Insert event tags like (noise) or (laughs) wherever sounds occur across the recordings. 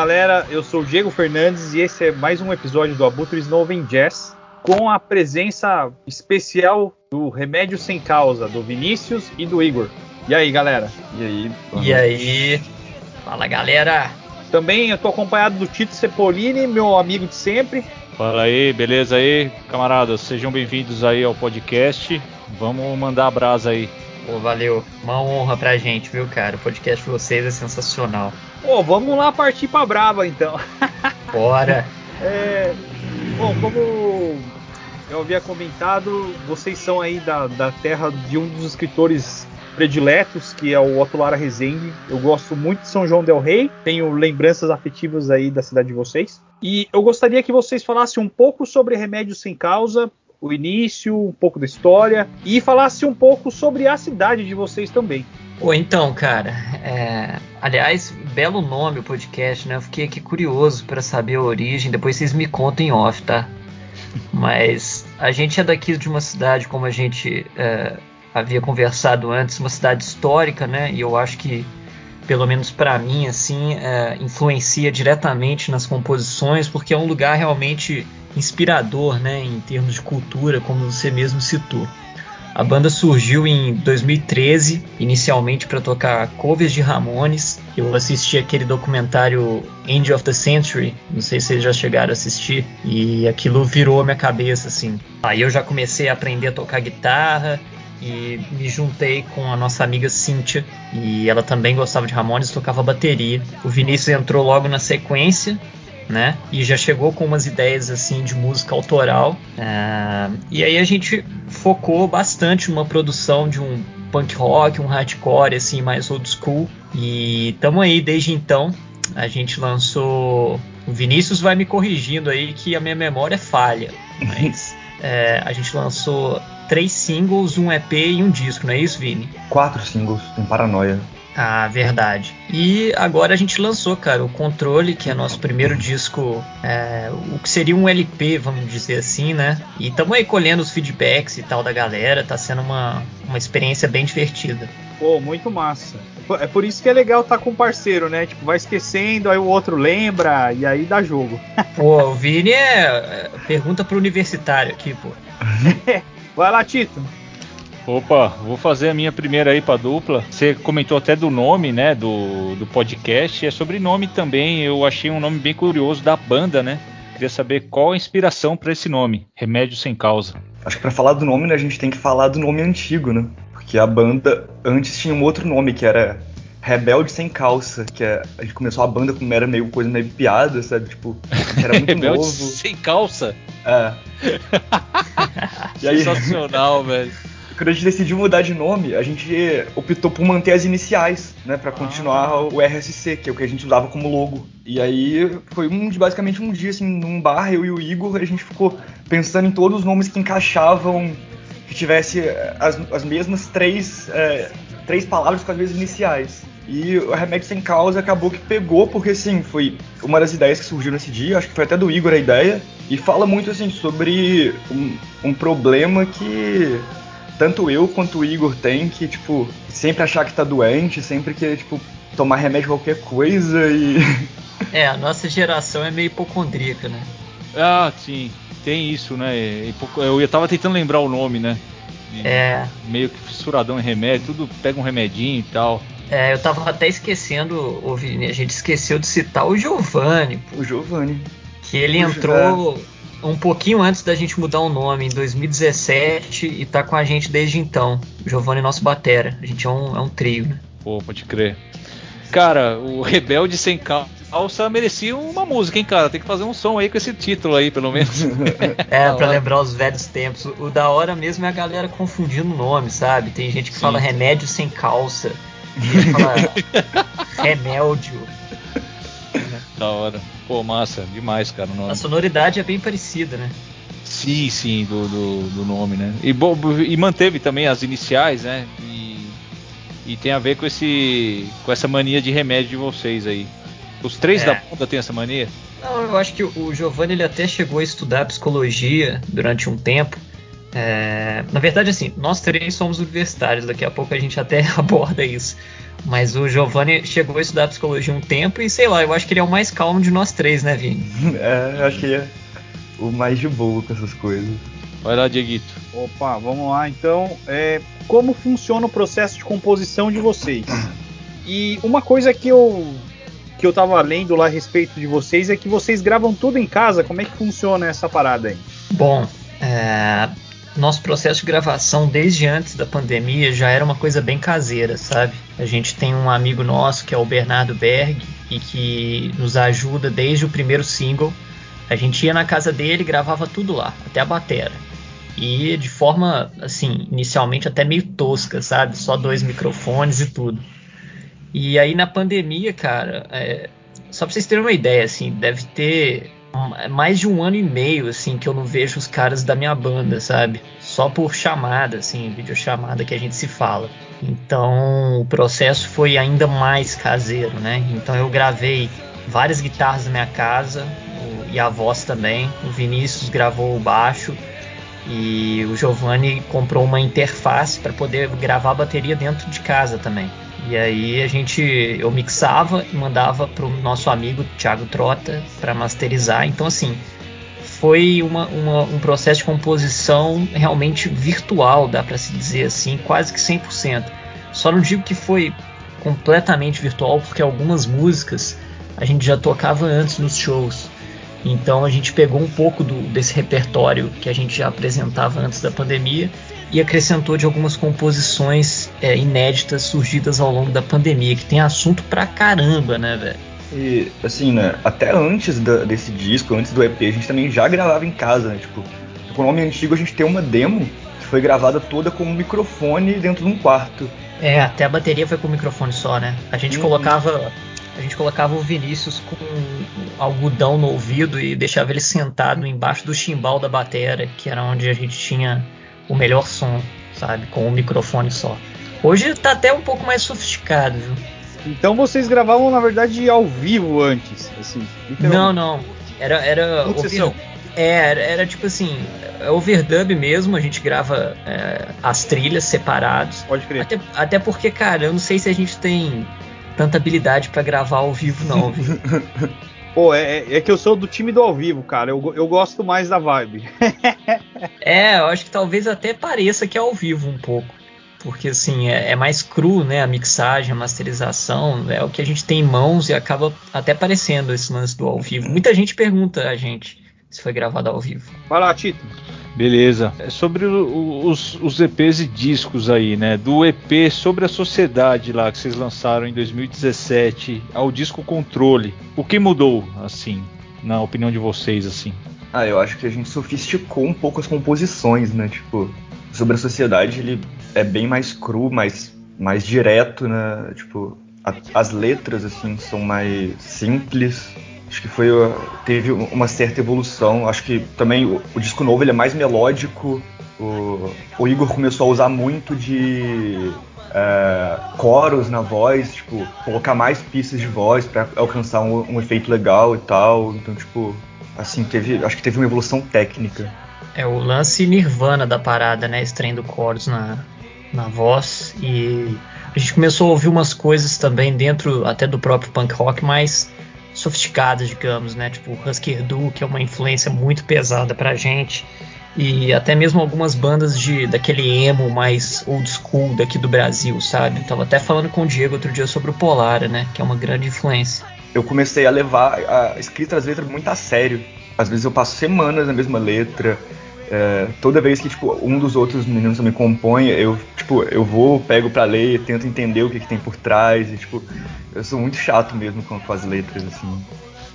Galera, eu sou o Diego Fernandes e esse é mais um episódio do Abutre Snowven Jazz com a presença especial do Remédio Sem Causa, do Vinícius e do Igor. E aí galera? E aí? E aí? Fala galera! Também eu tô acompanhado do Tito Cepolini, meu amigo de sempre. Fala aí, beleza aí, camaradas? Sejam bem-vindos aí ao podcast. Vamos mandar a brasa aí. Pô, valeu. Uma honra pra gente, viu, cara? O podcast de vocês é sensacional. Pô, vamos lá partir pra brava então. (laughs) Bora! é, bom, como eu havia comentado, vocês são aí da, da terra de um dos escritores prediletos, que é o Otto Lara Rezende. Eu gosto muito de São João del Rei, tenho lembranças afetivas aí da cidade de vocês. E eu gostaria que vocês falassem um pouco sobre Remédio Sem Causa, o início, um pouco da história e falasse um pouco sobre a cidade de vocês também. Ou então, cara, é... aliás, belo nome o podcast, né? Eu fiquei aqui curioso para saber a origem. Depois vocês me contam em off, tá? Mas a gente é daqui de uma cidade, como a gente é, havia conversado antes, uma cidade histórica, né? E eu acho que, pelo menos para mim, assim, é, influencia diretamente nas composições, porque é um lugar realmente inspirador, né? Em termos de cultura, como você mesmo citou. A banda surgiu em 2013, inicialmente para tocar covers de Ramones. Eu assisti aquele documentário End of the Century, não sei se vocês já chegaram a assistir, e aquilo virou a minha cabeça assim. Aí eu já comecei a aprender a tocar guitarra, e me juntei com a nossa amiga Cíntia e ela também gostava de Ramones tocava bateria. O Vinícius entrou logo na sequência, né? E já chegou com umas ideias assim de música autoral. Uh, e aí a gente focou bastante numa produção de um punk rock, um hardcore assim mais old school. E estamos aí desde então. A gente lançou. O Vinícius vai me corrigindo aí que a minha memória é falha, mas (laughs) é, a gente lançou três singles, um EP e um disco, não é isso, Vini? Quatro singles, tem Paranoia. Ah, verdade. E agora a gente lançou, cara, o Controle, que é nosso primeiro disco, é, o que seria um LP, vamos dizer assim, né? E estamos aí colhendo os feedbacks e tal da galera, tá sendo uma, uma experiência bem divertida. Pô, muito massa. É por isso que é legal estar tá com um parceiro, né? Tipo, vai esquecendo, aí o outro lembra, e aí dá jogo. (laughs) Pô, o Vini é, é pergunta pro universitário aqui, pô. (laughs) Vai lá, Tito. Opa, vou fazer a minha primeira aí pra dupla. Você comentou até do nome, né, do, do podcast. É sobre nome também. Eu achei um nome bem curioso da banda, né? Queria saber qual a inspiração para esse nome, Remédio Sem Causa. Acho que para falar do nome, né, a gente tem que falar do nome antigo, né? Porque a banda antes tinha um outro nome que era Rebelde Sem Calça, que é, a gente começou a banda como era meio coisa meio piada, sabe? Tipo, era muito (laughs) Rebelde novo. Sem Calça? É. (laughs) Sensacional, velho. Quando a gente decidiu mudar de nome, a gente optou por manter as iniciais, né, para continuar ah. o RSC, que é o que a gente usava como logo. E aí foi um basicamente um dia assim, num bar eu e o Igor, a gente ficou pensando em todos os nomes que encaixavam que tivesse as, as mesmas três, é, três palavras com as mesmas iniciais. E o Remédio Sem Causa acabou que pegou, porque assim, foi uma das ideias que surgiu nesse dia, acho que foi até do Igor a ideia, e fala muito assim sobre um, um problema que tanto eu quanto o Igor tem, que, tipo, sempre achar que tá doente, sempre que, tipo, tomar remédio qualquer coisa e. (laughs) É, a nossa geração é meio hipocondríaca, né? Ah, sim, tem isso, né? Eu tava tentando lembrar o nome, né? É. Meio que fissuradão em remédio, tudo pega um remedinho e tal. É, eu tava até esquecendo, a gente esqueceu de citar o Giovanni. O Giovanni. Que ele entrou um pouquinho antes da gente mudar o nome, em 2017, e tá com a gente desde então. Giovanni nosso batera. A gente é um, é um trio, né? Pô, pode crer. Cara, o Rebelde Sem Calça merecia uma música, hein, cara? Tem que fazer um som aí com esse título aí, pelo menos. (laughs) é, pra lembrar os velhos tempos. O da hora mesmo é a galera confundindo o nome, sabe? Tem gente que Sim. fala remédio sem calça. Tem gente que fala (laughs) remédio. (laughs) Da hora. Pô, massa, demais, cara. A sonoridade é bem parecida, né? Sim, sim, do, do, do nome, né? E, bom, e manteve também as iniciais, né? E, e tem a ver com esse com essa mania de remédio de vocês aí. Os três é. da banda têm essa mania? Não, eu acho que o Giovanni ele até chegou a estudar psicologia durante um tempo. É, na verdade, assim, nós três somos universitários, daqui a pouco a gente até (laughs) aborda isso. Mas o Giovanni chegou a estudar psicologia um tempo e sei lá, eu acho que ele é o mais calmo de nós três, né, Vini? (laughs) É, eu acho que ele é o mais de boa com essas coisas. Vai lá, Dieguito. Opa, vamos lá então. É, como funciona o processo de composição de vocês? E uma coisa que eu que eu tava lendo lá a respeito de vocês é que vocês gravam tudo em casa. Como é que funciona essa parada aí? Bom, é, nosso processo de gravação desde antes da pandemia já era uma coisa bem caseira, sabe? A gente tem um amigo nosso que é o Bernardo Berg e que nos ajuda desde o primeiro single. A gente ia na casa dele, gravava tudo lá, até a batera. E de forma, assim, inicialmente até meio tosca, sabe? Só dois microfones e tudo. E aí na pandemia, cara, é, só pra vocês terem uma ideia, assim, deve ter mais de um ano e meio, assim, que eu não vejo os caras da minha banda, sabe? Só por chamada, assim, videochamada que a gente se fala. Então o processo foi ainda mais caseiro, né? Então eu gravei várias guitarras na minha casa o, e a voz também. O Vinícius gravou o baixo e o Giovanni comprou uma interface para poder gravar a bateria dentro de casa também. E aí a gente eu mixava e mandava pro nosso amigo Thiago Trota para masterizar. Então assim, foi uma, uma, um processo de composição realmente virtual, dá para se dizer assim, quase que 100%. Só não digo que foi completamente virtual, porque algumas músicas a gente já tocava antes nos shows. Então a gente pegou um pouco do, desse repertório que a gente já apresentava antes da pandemia e acrescentou de algumas composições é, inéditas surgidas ao longo da pandemia, que tem assunto pra caramba, né, velho? E, assim, né, até antes da, desse disco, antes do EP, a gente também já gravava em casa, né? Tipo, com o nome antigo a gente tem uma demo que foi gravada toda com um microfone dentro de um quarto. É, até a bateria foi com o microfone só, né? A gente uhum. colocava. A gente colocava o Vinícius com algodão no ouvido e deixava ele sentado embaixo do chimbal da bateria, que era onde a gente tinha o melhor som, sabe? Com um microfone só. Hoje tá até um pouco mais sofisticado, viu? Então vocês gravavam, na verdade, ao vivo antes, assim? Não, não. Era. era over... É, era, era, tipo assim, é overdub mesmo, a gente grava é, as trilhas separados. Pode crer. Até, até porque, cara, eu não sei se a gente tem tanta habilidade para gravar ao vivo, não, viu? (laughs) Pô, é, é, é, que eu sou do time do ao vivo, cara. Eu, eu gosto mais da vibe. (laughs) é, eu acho que talvez até pareça que é ao vivo um pouco. Porque assim, é, é, mais cru, né? A mixagem, a masterização, é o que a gente tem em mãos e acaba até parecendo esse lance do ao vivo. Muita gente pergunta a gente se foi gravado ao vivo. Vai lá, Tito. Beleza. É sobre o, os, os, EPs e discos aí, né? Do EP sobre a sociedade lá que vocês lançaram em 2017 ao disco Controle. O que mudou, assim, na opinião de vocês, assim? Ah, eu acho que a gente sofisticou um pouco as composições, né? Tipo, sobre a sociedade ele é bem mais cru, mais, mais direto, né? Tipo, a, as letras, assim, são mais simples Acho que foi teve uma certa evolução. Acho que também o, o disco novo ele é mais melódico. O, o Igor começou a usar muito de é, coros na voz, tipo, colocar mais pistas de voz para alcançar um, um, efeito legal e tal. Então, tipo, assim, teve, acho que teve uma evolução técnica. É o lance Nirvana da parada, né? Extraindo coros na, na voz e a gente começou a ouvir umas coisas também dentro até do próprio punk rock, mas sofisticadas, digamos, né? Tipo Husker Du, que é uma influência muito pesada pra gente. E até mesmo algumas bandas de daquele emo mais old school daqui do Brasil, sabe? tava até falando com o Diego outro dia sobre o Polara, né? Que é uma grande influência. Eu comecei a levar a escrita das letras muito a sério. Às vezes eu passo semanas na mesma letra. É, toda vez que tipo, um dos outros meninos também compõe, eu, tipo, eu vou, pego pra ler, tento entender o que, que tem por trás. E, tipo, eu sou muito chato mesmo com, as letras, assim.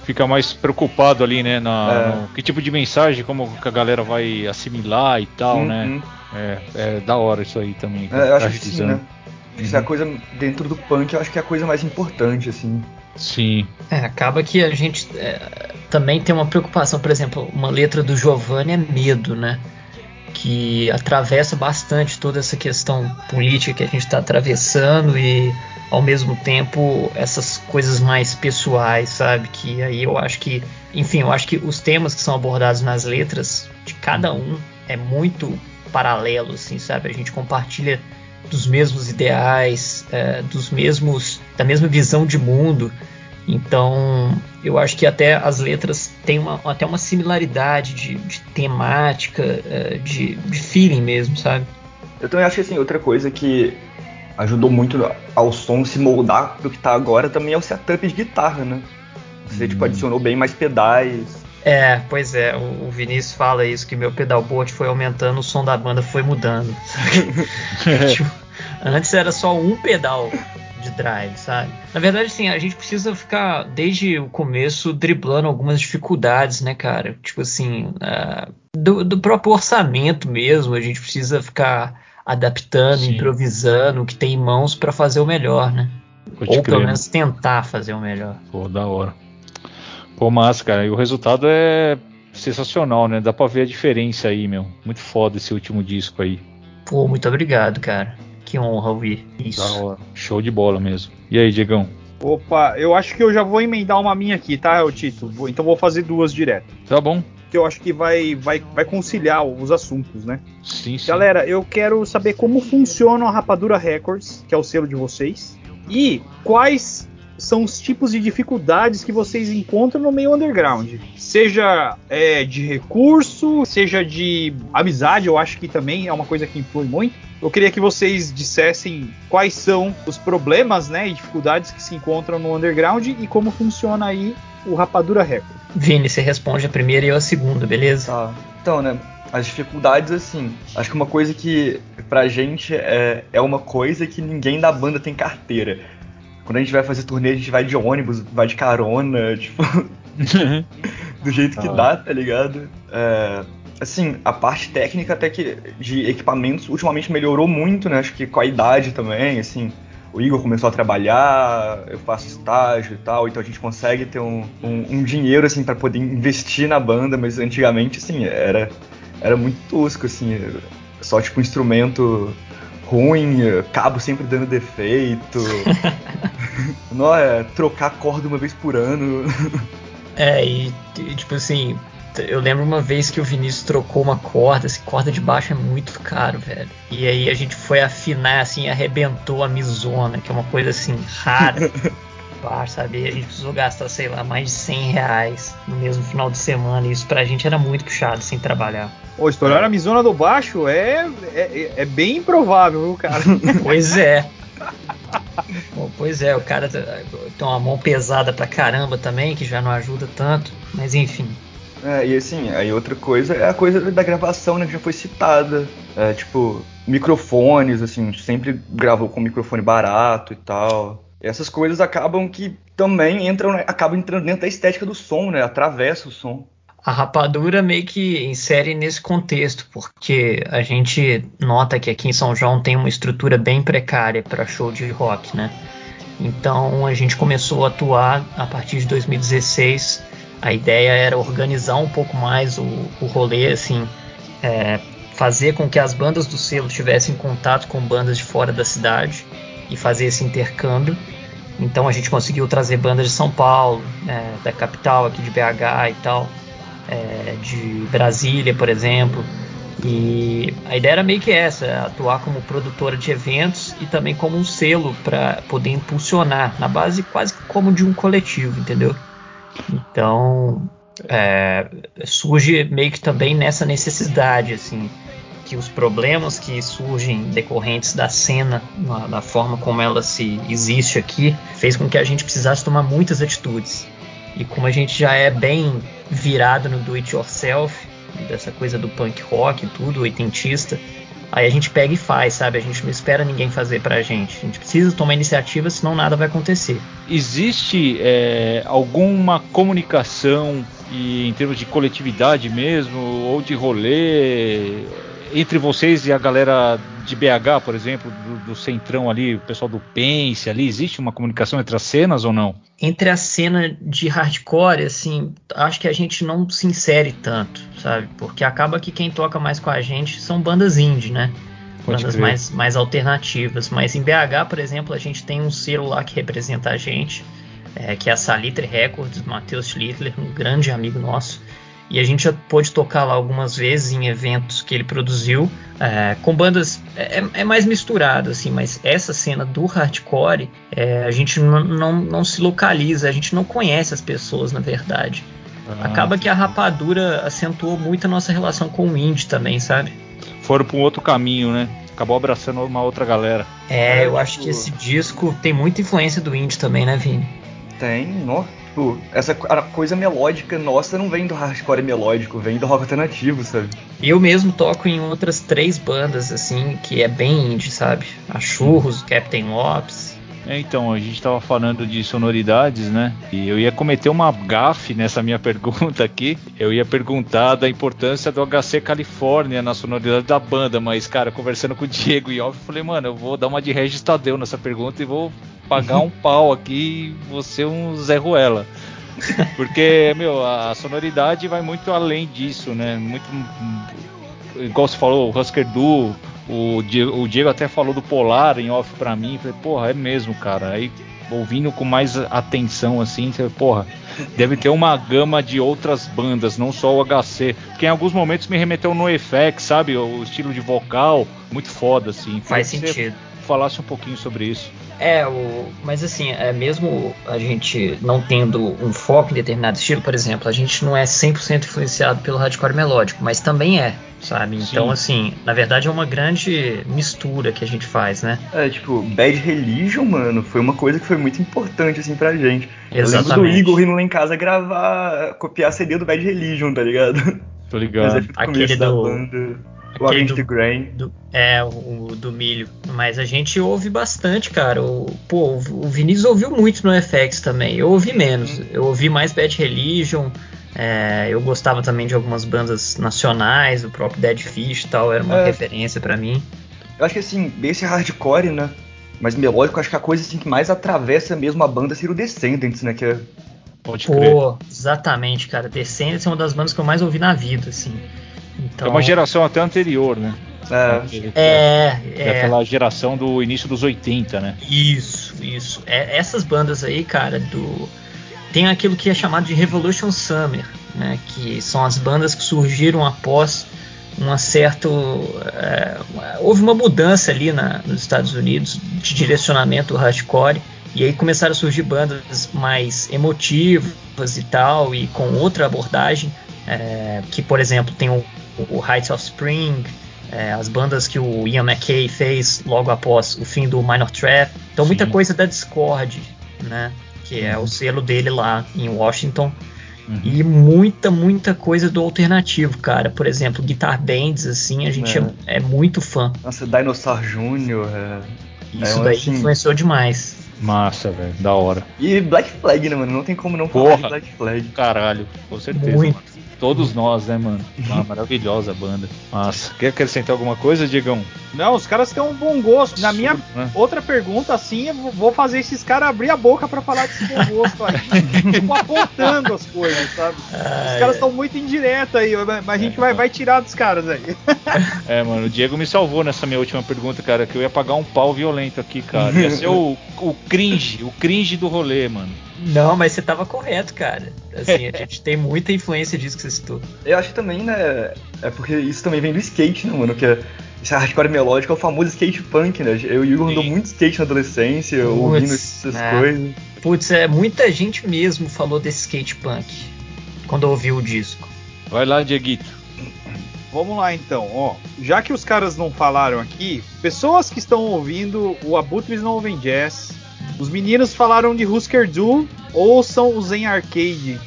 Fica mais preocupado ali, né? Na, é. no, que tipo de mensagem, como que a galera vai assimilar e tal, uhum. né? É, é, da hora isso aí também. É, eu acho que sim, né? Isso é a uhum. coisa dentro do punk, eu acho que é a coisa mais importante, assim. Sim. É, acaba que a gente é, também tem uma preocupação, por exemplo, uma letra do Giovanni é medo, né? Que atravessa bastante toda essa questão política que a gente está atravessando e ao mesmo tempo essas coisas mais pessoais, sabe? Que aí eu acho que, enfim, eu acho que os temas que são abordados nas letras de cada um é muito paralelo, assim, sabe? A gente compartilha dos mesmos ideais, é, dos mesmos, da mesma visão de mundo. Então, eu acho que até as letras têm uma, até uma similaridade de, de temática, é, de, de feeling mesmo, sabe? Eu também acho que assim, outra coisa que ajudou muito ao som se moldar pro que tá agora também é o setup de guitarra, né? Você tipo, hum. tipo, adicionou bem mais pedais. É, pois é, o, Vinícius fala isso, que meu pedalboard foi aumentando, o som da banda foi mudando. (laughs) (laughs) tipo, antes era só um pedal de drive, sabe? Na verdade, sim, a gente precisa ficar desde o começo driblando algumas dificuldades, né, cara? Tipo assim, uh, do, do, próprio orçamento mesmo, a gente precisa ficar adaptando, sim. improvisando o que tem em mãos para fazer o melhor, né? Ou pelo menos tentar fazer o melhor. Pô, da hora. Pô, massa, cara. E o resultado é sensacional, né? Dá pra ver a diferença aí, meu. Muito foda esse último disco aí. Pô, muito obrigado, cara. Que honra ouvir isso. Da hora. Show de bola mesmo. E aí, Diegão? Opa, eu acho que eu já vou emendar uma minha aqui, tá, Tito? Então vou fazer duas direto. Tá bom. Que eu acho que vai, vai, vai conciliar os assuntos, né? Sim, sim. Galera, eu quero saber como funciona a Rapadura Records, que é o selo de vocês, e quais são os tipos de dificuldades que vocês encontram no meio underground. Seja é, de recurso, seja de amizade, eu acho que também é uma coisa que influi muito. Eu queria que vocês dissessem quais são os problemas né, e dificuldades que se encontram no underground e como funciona aí o Rapadura Record. Vini, você responde a primeira e eu a segunda, beleza? Tá. Então, né, as dificuldades, assim, acho que uma coisa que pra gente é, é uma coisa que ninguém da banda tem carteira. Quando a gente vai fazer turnê, a gente vai de ônibus, vai de carona, (laughs) tipo. do jeito que ah. dá, tá ligado? É, assim, a parte técnica até que de equipamentos ultimamente melhorou muito, né? Acho que com a idade também, assim. O Igor começou a trabalhar, eu faço estágio e tal, então a gente consegue ter um, um, um dinheiro, assim, para poder investir na banda, mas antigamente, assim, era, era muito tosco, assim, só tipo um instrumento ruim, cabo sempre dando defeito. (laughs) não é trocar corda uma vez por ano. é, e tipo assim, eu lembro uma vez que o Vinícius trocou uma corda, assim, corda de baixo é muito caro, velho. E aí a gente foi afinar, assim, arrebentou a misona, que é uma coisa assim rara. (laughs) baixo, sabe? E a gente precisou gastar, sei lá, mais de 100 reais no mesmo final de semana. E isso pra gente era muito puxado sem trabalhar. Pô, estourar a misona do baixo é, é, é bem improvável, viu, cara? (laughs) pois é. Bom, pois é, o cara tem uma mão pesada pra caramba também, que já não ajuda tanto, mas enfim. É, e assim, aí outra coisa é a coisa da gravação, né, que já foi citada. É, tipo, microfones, assim, sempre gravou com microfone barato e tal. Essas coisas acabam que também entram, né, acabam entrando dentro da estética do som, né, atravessa o som a rapadura meio que insere nesse contexto, porque a gente nota que aqui em São João tem uma estrutura bem precária para show de rock, né? Então a gente começou a atuar a partir de 2016. A ideia era organizar um pouco mais o, o rolê, assim, é, fazer com que as bandas do selo tivessem contato com bandas de fora da cidade e fazer esse intercâmbio. Então a gente conseguiu trazer bandas de São Paulo, é, da capital aqui de BH e tal, é, de Brasília, por exemplo. E a ideia era meio que essa, atuar como produtora de eventos e também como um selo para poder impulsionar, na base quase como de um coletivo, entendeu? Então é, surge meio que também nessa necessidade, assim, que os problemas que surgem decorrentes da cena, da forma como ela se existe aqui, fez com que a gente precisasse tomar muitas atitudes. E como a gente já é bem virado no do it yourself, dessa coisa do punk rock e tudo, oitentista, aí a gente pega e faz, sabe? A gente não espera ninguém fazer pra gente. A gente precisa tomar iniciativa, senão nada vai acontecer. Existe é, alguma comunicação e, em termos de coletividade mesmo, ou de rolê, entre vocês e a galera de BH, por exemplo, do, do, Centrão ali, o pessoal do Pense ali, existe uma comunicação entre as cenas ou não? Entre a cena de hardcore, assim, acho que a gente não se insere tanto, sabe? Porque acaba que quem toca mais com a gente são bandas indie, né? Pode bandas mais, mais alternativas. Mas em BH, por exemplo, a gente tem um selo lá que representa a gente, é, que é a Salitre Records, Matheus Schlittler, um grande amigo nosso. E a gente já pôde tocar lá algumas vezes em eventos que ele produziu, é, com bandas. É, é, mais misturado, assim, mas essa cena do hardcore, é, a gente não, não, não, se localiza, a gente não conhece as pessoas, na verdade. Ah, Acaba que a rapadura acentuou muito a nossa relação com o indie também, sabe? Foram para um outro caminho, né? Acabou abraçando uma outra galera. É, eu acho que esse disco tem muita influência do indie também, né, Vini? Tem, nossa tipo, essa coisa melódica nossa não vem do hardcore melódico, vem do rock alternativo, sabe? Eu mesmo toco em outras três bandas, assim, que é bem indie, sabe? A Churros, Captain Ops. É, então, a gente estava falando de sonoridades, né? E eu ia cometer uma gafe nessa minha (laughs) pergunta aqui. Eu ia perguntar da importância do HC Califórnia na sonoridade da banda, mas, cara, conversando com o Diego e off, eu falei, mano, eu vou dar uma de Regis Tadeu nessa pergunta e vou pagar um pau aqui e você um Zé Ruela. Porque, meu, a sonoridade vai muito além disso, né? Muito. Igual você falou, o Husker Du, o Diego, o Diego até falou do Polar em off pra mim. Falei, porra, é mesmo, cara. Aí ouvindo com mais atenção assim, falei, porra, deve ter uma gama de outras bandas, não só o HC. Porque em alguns momentos me remeteu no FX, sabe? O estilo de vocal, muito foda, assim. Faz sentido. Falasse um pouquinho sobre isso. É, o, mas assim, é, mesmo a gente não tendo um foco em determinado estilo, por exemplo, a gente não é 100% influenciado pelo hardcore melódico, mas também é, sabe? Então, Sim. assim, na verdade é uma grande mistura que a gente faz, né? É, tipo, Bad Religion, mano, foi uma coisa que foi muito importante, assim, pra gente. Exatamente. Eu lembro do Igor indo lá em casa gravar, copiar a CD do Bad Religion, tá ligado? Tô ligado. Aquele do... O Aquele do, Grain. Do, é, o, o, do milho. Mas a gente ouve bastante, cara. O, pô, o Vinícius ouviu muito no FX também. Eu ouvi menos. Uhum. Eu ouvi mais Bad Religion. É, eu gostava também de algumas bandas nacionais, o próprio Dead Fish e tal, era uma é, referência para mim. Eu acho que assim, esse hardcore, né? Mas melódico, acho que a coisa assim, que mais atravessa mesmo a banda seria o Descendants, né? Que é... Pode crer. Pô, exatamente, cara. Descendants é uma das bandas que eu mais ouvi na vida, assim. Então, é uma geração até anterior, né? É, é, é, aquela geração do início dos 80, né? Isso, isso. É, essas bandas aí, cara, do tem aquilo que é chamado de Revolution Summer, né? Que são as bandas que surgiram após uma certa é, houve uma mudança ali na, nos Estados Unidos de direcionamento hardcore e aí começaram a surgir bandas mais emotivas e tal e com outra abordagem é, que por exemplo tem o o Heights of Spring, é, as bandas que o Ian McKay fez logo após o fim do Minor Threat. Então, Sim. muita coisa da Discord, né? Que é o uhum. selo dele lá em Washington. Uhum. E muita, muita coisa do alternativo, cara. Por exemplo, Guitar Bands, assim, a gente é, é, é muito fã. Nossa, Dinosaur Jr. É, Isso daí assim... influenciou demais. Massa, velho, da hora. E Black Flag, né, mano? Não tem como não Porra, falar de Black Flag. Caralho, com certeza. Muito. Mano. Todos nós, né, mano? Uma maravilhosa banda. Massa. Quer acrescentar alguma coisa, Diegão? Não, os caras têm um bom gosto. Na minha né? outra pergunta, assim, eu vou fazer esses caras abrir a boca para falar desse bom gosto aí. (laughs) tipo, apontando as coisas, sabe? Ah, os caras estão é. muito indiretos aí, mas a gente é, vai, vai tirar dos caras aí. (laughs) é, mano, o Diego me salvou nessa minha última pergunta, cara, que eu ia pagar um pau violento aqui, cara. Ia ser o, o cringe, o cringe do rolê, mano. Não, mas você tava correto, cara. Assim, a gente tem muita influência disso que você citou. Eu acho que também, né? É porque isso também vem do skate, né, mano? Que é, esse hardcore melódico é o famoso skate punk, né? Eu e o Igor andou muito skate na adolescência, Puts, ouvindo essas é. coisas. Putz, é, muita gente mesmo falou desse skate punk quando ouviu o disco. Vai lá, Dieguito. Vamos lá então, ó. Já que os caras não falaram aqui, pessoas que estão ouvindo o Abutres não ouvem jazz, os meninos falaram de Husker Du, ouçam o Zen Arcade.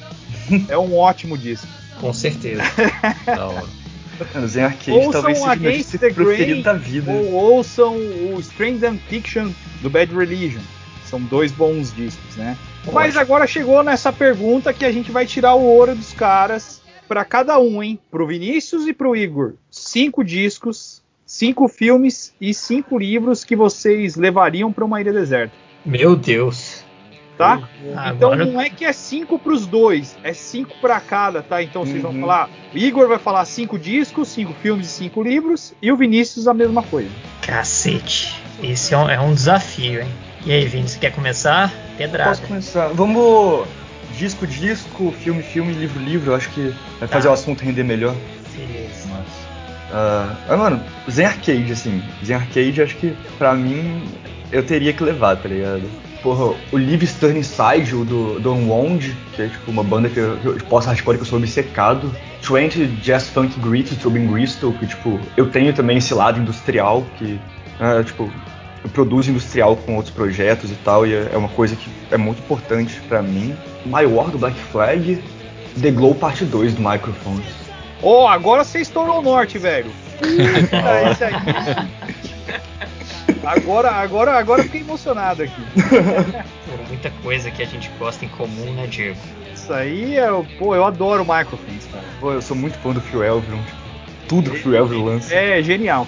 é um (laughs) ótimo disco. Com certeza. (laughs) da hora. O Zen Arcade ouçam talvez seja Against o preferido da vida. Ou ouçam o Strange and Fiction do Bad Religion. São dois bons discos, né? Mas agora chegou nessa pergunta que a gente vai tirar o ouro dos caras para cada um, hein? Pro Vinícius e pro Igor. Cinco discos, cinco filmes e cinco livros que vocês levariam para uma ilha deserta. Meu Deus. Tá? Agora... Então não é que é cinco para os dois, é cinco para cada, tá? Então vocês uhum. vão falar. O Igor vai falar cinco discos, cinco filmes e cinco livros, e o Vinícius a mesma coisa. Cacete. Esse é um, é um desafio, hein? E aí, Vinícius, quer começar? Pedrada. Posso começar. Vamos disco, disco, filme, filme, livro, livro. Eu acho que vai fazer tá. o assunto render melhor. Beleza. Uh, mas, mano, Zen Arcade, assim. Zen Arcade, acho que pra mim eu teria que levar, tá ligado? Porra, o Live Stern Inside, o do Don Wond, que é tipo uma banda que eu, eu posso hardcore que eu sou obcecado. Trent Jazz Funk Grit, do Tobin Bristol, que tipo, eu tenho também esse lado industrial, que uh, tipo, eu produzo industrial com outros projetos e tal, e é, é uma coisa que é muito importante para mim. My War do Black Flag, The Glow Parte 2 do Microphones. Oh, agora você estourou o norte, velho. (laughs) Puta, esse aí. (laughs) Agora, agora, agora fiquei emocionado aqui. Por muita coisa que a gente gosta em comum, né, Diego? Isso aí é. Pô, eu adoro o Microphones, cara. Pô, eu sou muito fã do Phil Elverum. Tudo que o Phil Elverum lança. É, genial.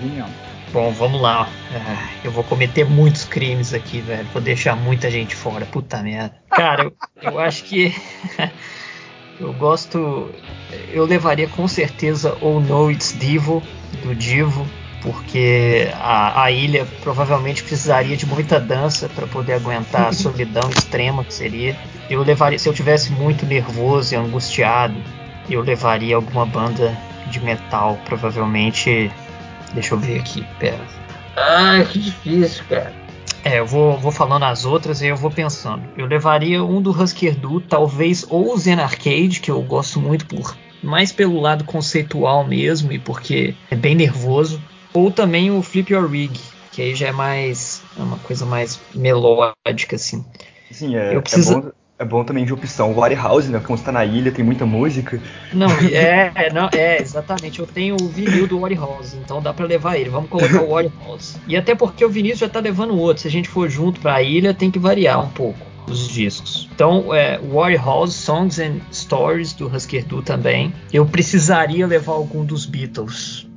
Genial. Bom, vamos lá. Ah, eu vou cometer muitos crimes aqui, velho. Vou deixar muita gente fora. Puta merda. Cara, eu, eu acho que. (laughs) eu gosto. Eu levaria com certeza ou No It's Divo, do Divo, porque a, a, ilha provavelmente precisaria de muita dança para poder aguentar a (laughs) solidão extrema que seria. Eu levaria, se eu tivesse muito nervoso e angustiado, eu levaria alguma banda de metal, provavelmente Deixa eu ver aqui, pera. Ai, que difícil, cara. É, eu vou, vou falando as outras e eu vou pensando. Eu levaria um do Husker Du, talvez ou o Zen Arcade, que eu gosto muito por mais pelo lado conceitual mesmo e porque é bem nervoso, ou também o Flip Your Rig, que aí já é mais é uma coisa mais melódica assim. Sim, é, eu preciso... é bom é bom também de opção. Warehouse, né? Porque você tá na ilha, tem muita música. Não, (laughs) é, não, é, exatamente. Eu tenho o vinil do Warehouse, então dá para levar ele. Vamos colocar o Warehouse. E até porque o Vinícius já tá levando outro. Se a gente for junto pra ilha, tem que variar um pouco os discos. Então, é, Warehouse, Songs and Stories do Husker Du também. Eu precisaria levar algum dos Beatles.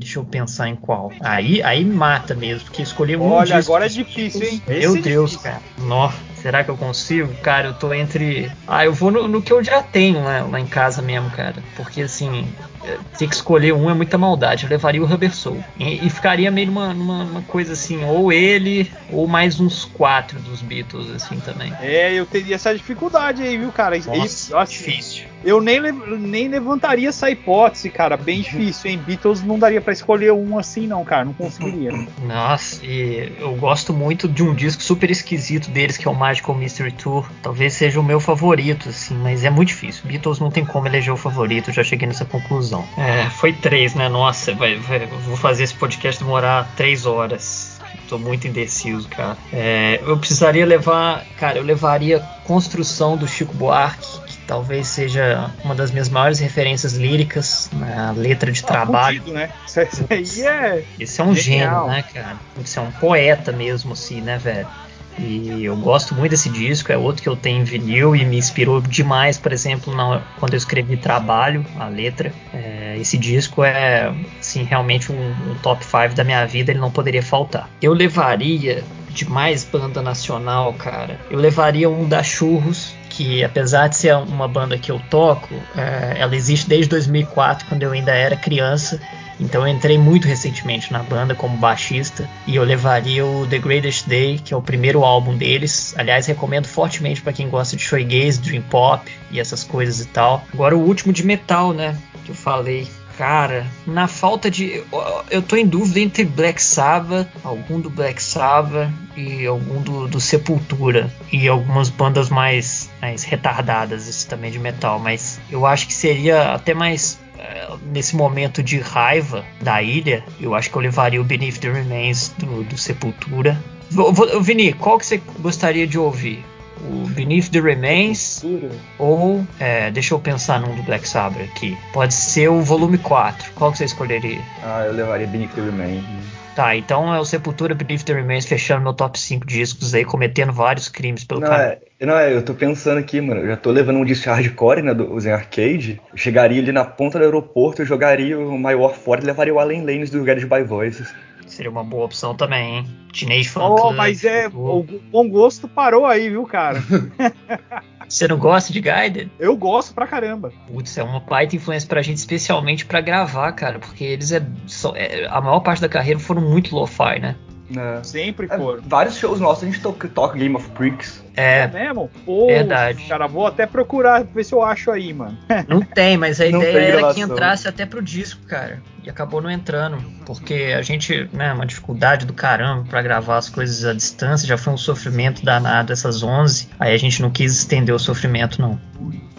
Deixa eu pensar em qual. Aí, aí mata mesmo, porque escolher um Olha, agora é difícil, hein? Meu Esse é Deus, é cara. Nossa. Será que eu consigo? Cara, eu tô entre. Ah, eu vou no, no que eu já tenho lá, lá, em casa mesmo, cara. Porque assim, é, ter que escolher um é muita maldade. Eu levaria o Rubber Soul. E, e ficaria meio numa, numa, numa, coisa assim, ou ele, ou mais uns quatro dos Beatles, assim também. É, eu teria essa dificuldade aí, viu, cara? Nossa, Isso, assim, difícil. Eu nem, nem levantaria essa hipótese, cara. Bem (laughs) difícil, hein? Beatles não daria para escolher um assim, não, cara. Não conseguiria. Nossa, e eu gosto muito de um disco super esquisito deles, que é o Magical Mystery Tour. Talvez seja o meu favorito, assim, mas é muito difícil. Beatles não tem como eleger o favorito, já cheguei nessa conclusão. É, foi três, né? Nossa, vai, vai, vou fazer esse podcast demorar três horas. Tô muito indeciso, cara. É, eu precisaria levar. Cara, eu levaria Construção do Chico Buarque talvez seja uma das minhas maiores referências líricas na letra de ah, trabalho. Fudido, né? (laughs) Isso é. Esse é um genial. gênio, né, cara? Esse é um poeta mesmo, assim, né, velho? E eu gosto muito desse disco, é outro que eu tenho em vinil e me inspirou demais, por exemplo, na, quando eu escrevi Trabalho, a letra. É, esse disco é, assim, realmente um, um top 5 da minha vida, ele não poderia faltar. Eu levaria de mais banda nacional, cara, eu levaria um da Churros, que apesar de ser uma banda que eu toco, é, ela existe desde 2004, quando eu ainda era criança. Então eu entrei muito recentemente na banda como baixista e eu levaria o The Greatest Day, que é o primeiro álbum deles. Aliás, recomendo fortemente para quem gosta de shoegaze, dream pop e essas coisas e tal. Agora o último de metal, né, que eu falei, Cara, na falta de. Eu tô em dúvida entre Black Sabbath, algum do Black Sabbath e algum do, do Sepultura. E algumas bandas mais, mais retardadas, esse também de metal. Mas eu acho que seria até mais. Eh, nesse momento de raiva da ilha, eu acho que eu levaria o Beneath the Remains do, do Sepultura. Vini, qual que você gostaria de ouvir? O Beneath the Remains ou é, deixa eu pensar num do Black Sabbath aqui. Pode ser o volume 4. Qual que você escolheria? Ah, eu levaria Beneath the Remains. Tá, então é o Sepultura Beneath the Remains fechando meu top 5 discos aí, cometendo vários crimes pelo não, caminho. É, não, é, eu tô pensando aqui, mano, eu já tô levando um disco hardcore, né, do Zen Arcade, eu chegaria ali na ponta do aeroporto, eu jogaria o maior fora e levaria o Allen Lanes do Garage by Voices. Seria uma boa opção também, hein? Teenage Fan oh, Club. mas é. O bom gosto parou aí, viu, cara? (laughs) (laughs) Você não gosta de Guided? Eu gosto pra caramba. Putz, é uma baita influência pra gente, especialmente pra gravar, cara, porque eles é, só, é, a maior parte da carreira foram muito lo-fi, né? Né? Sempre É, foram. vários shows nossos a gente toca, toca Game of Freaks. É É, mesmo? Pô, Verdade. Cara, vou até procurar, ver se eu acho aí, mano. (laughs) não tem, mas a Não ideia era que entrasse até pro disco, cara. E acabou não entrando. Porque a gente, né, uma dificuldade do caramba pra gravar as coisas à distância, já foi um sofrimento danado essas 11. Aí a gente não quis estender o sofrimento, não.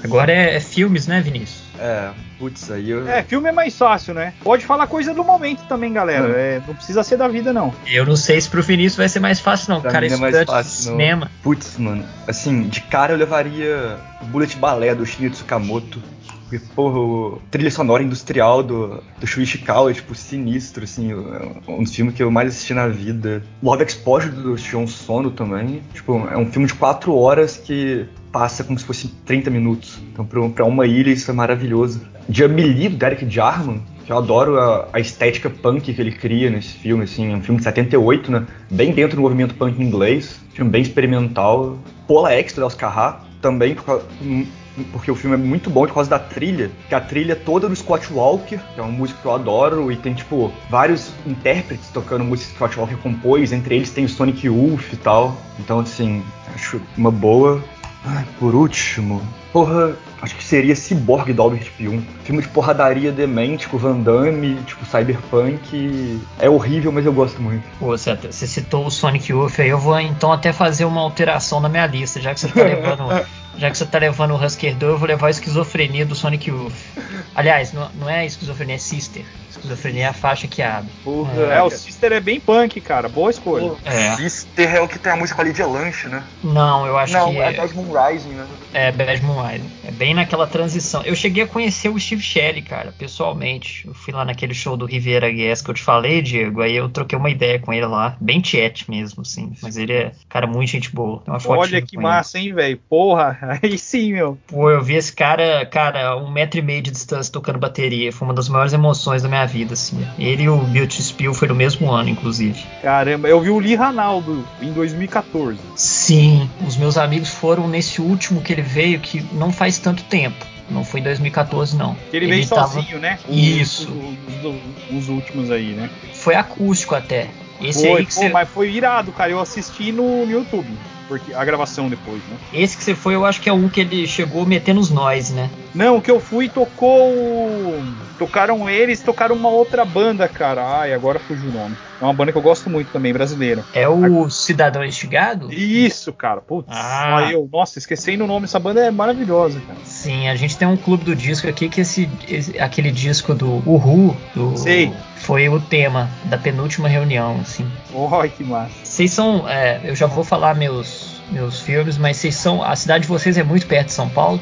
Agora é, é filmes, né, Vinícius? É, putz, aí eu. É, filme é mais fácil, né? Pode falar coisa do momento também, galera. Hum. É, não precisa ser da vida, não. Eu não sei se pro Vinícius vai ser mais fácil, não. Pra cara é não é mais fácil, não. cinema. Putz, mano, assim, de cara eu levaria Bullet Balé do Shinji Tsukamoto. Porque, porra, o trilha sonora industrial do, do Shuichi Ishikawa é, tipo, sinistro, assim, é um dos filmes que eu mais assisti na vida. Love Exposure do Shion Sono também. Tipo, é um filme de quatro horas que passa como se fosse 30 minutos. Então, pra uma ilha, isso é maravilhoso. Jamili, do Derek Jarman, que eu adoro a, a estética punk que ele cria nesse filme, assim, é um filme de 78, né? Bem dentro do movimento punk inglês, filme bem experimental. Pola X, do Ha, também por causa- hum, porque o filme é muito bom por causa da trilha, que a trilha é toda do Scott Walker, que é uma música que eu adoro, e tem, tipo, vários intérpretes tocando músicas que Scott Walker compôs, entre eles tem o Sonic Youth e tal. Então, assim, acho uma boa. Ai, por último, porra, acho que seria Cyborg do Albert Pyun. Filme de porradaria demente com Van Damme, tipo, cyberpunk. É horrível, mas eu gosto muito. Pô, você, você citou o Sonic Youth aí, eu vou então até fazer uma alteração na minha lista, já que você tá levando. (laughs) já que você tá levando o Husker Du, eu vou levar a esquizofrenia do Sonic Youth. Aliás, não, não é esquizofrenia, é Sister. Esquizofrenia é a faixa que abre. Porra, É, o Sister é bem punk, cara. Boa escolha. É. Sister é o que tem a música com a Lydia Lunch, né? Não, eu acho Não, que. é Bad Moon Rising, né? É, Bad Moon É bem naquela transição. Eu cheguei a conhecer o Steve Shelley, cara, pessoalmente. Eu fui lá naquele show do Riviera Guess que eu te falei, Diego. Aí eu troquei uma ideia com ele lá. Bem tiete mesmo, assim. Mas ele é, cara, muito gente boa. Olha que com ele. massa, hein, velho? Porra, (laughs) aí sim, meu. Pô, eu vi esse cara, cara, um metro e meio de distância tocando bateria. Foi uma das maiores emoções da minha vida, assim. Ele e o Beauty Spill foi no mesmo ano, inclusive. Caramba, eu vi o Lee Ranaldo em 2014. Sim, os meus amigos foram nesse último que ele veio, que não faz tanto tempo. Não foi em 2014, não. Ele, veio tava- sozinho, né? Isso. Os, os- os últimos aí, né? Foi acústico até. Esse foi, aí que pô, você. mas foi irado, cara. Eu assisti no, no YouTube. Porque a gravação depois, né? Esse que você foi, eu acho que é um que ele chegou metendo os nós, né? Não, o que eu fui tocou. Tocaram eles, tocaram uma outra banda, cara. Ai, agora fugiu o nome. É uma banda que eu gosto muito também, brasileira. É o Cidadão Instigado? Isso, cara. Putz, Ah. eu. Nossa, esquecendo o nome. Essa banda é maravilhosa, cara. Sim, a gente tem um clube do disco aqui que esse, esse- aquele disco do Uhu, do, Sei. Foi o tema da penúltima reunião, assim. Ai, que massa. Vocês são, é, eu já vou falar meus meus filmes, mas vocês são, a cidade de vocês é muito perto de São Paulo?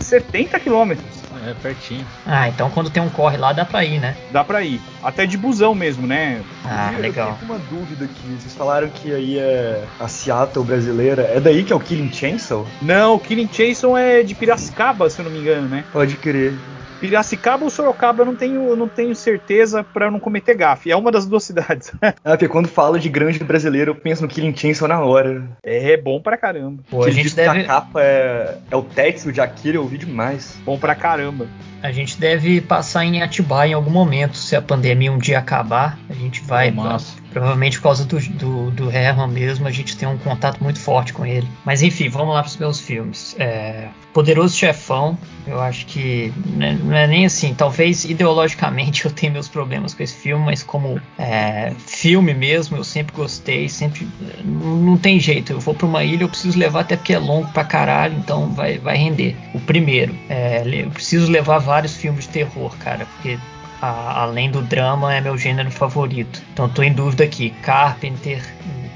70 quilômetros. É pertinho. Ah, então quando tem um corre lá dá pra ir, né? Dá pra ir. Até de busão mesmo, né? Ah, Eu legal. fiquei com uma dúvida aqui. Vocês falaram que aí é a Seattle brasileira. É daí que é o Killing Chainsaw? Não, o Killing Jason é de Piracicaba, se eu não me engano, né? Pode crer. Piracicaba ou Sorocaba, eu não tenho, eu não tenho certeza pra eu não cometer gafe. É uma das duas (laughs) cidades. Ah, porque quando falo de grande brasileiro, eu penso no Killing Chainsaw na hora. é bom pra caramba. Pô, a gente deve, a capa é, é o Tetsu de Akira, eu ouvi demais. Bom pra caramba. A gente deve passar em Atibaia em algum momento, se a pandemia um dia acabar, a gente vai, massa. provavelmente por causa do, do, do Herman mesmo, a gente tem um contato muito forte com ele. Mas enfim, vamos lá pros meus filmes. É, Poderoso Chefão, eu acho que né, não é nem assim, talvez ideologicamente (laughs) eu tenha meus problemas com esse filme, mas como é, filme mesmo, eu sempre gostei, sempre. Não, tem jeito, eu vou pra uma ilha, eu preciso levar, até porque é longo pra caralho, então vai, vai render. O primeiro, é, eu preciso levar vários filmes de terror, cara, porque a- além do drama é meu gênero favorito. Então tô em dúvida aqui, Carpenter,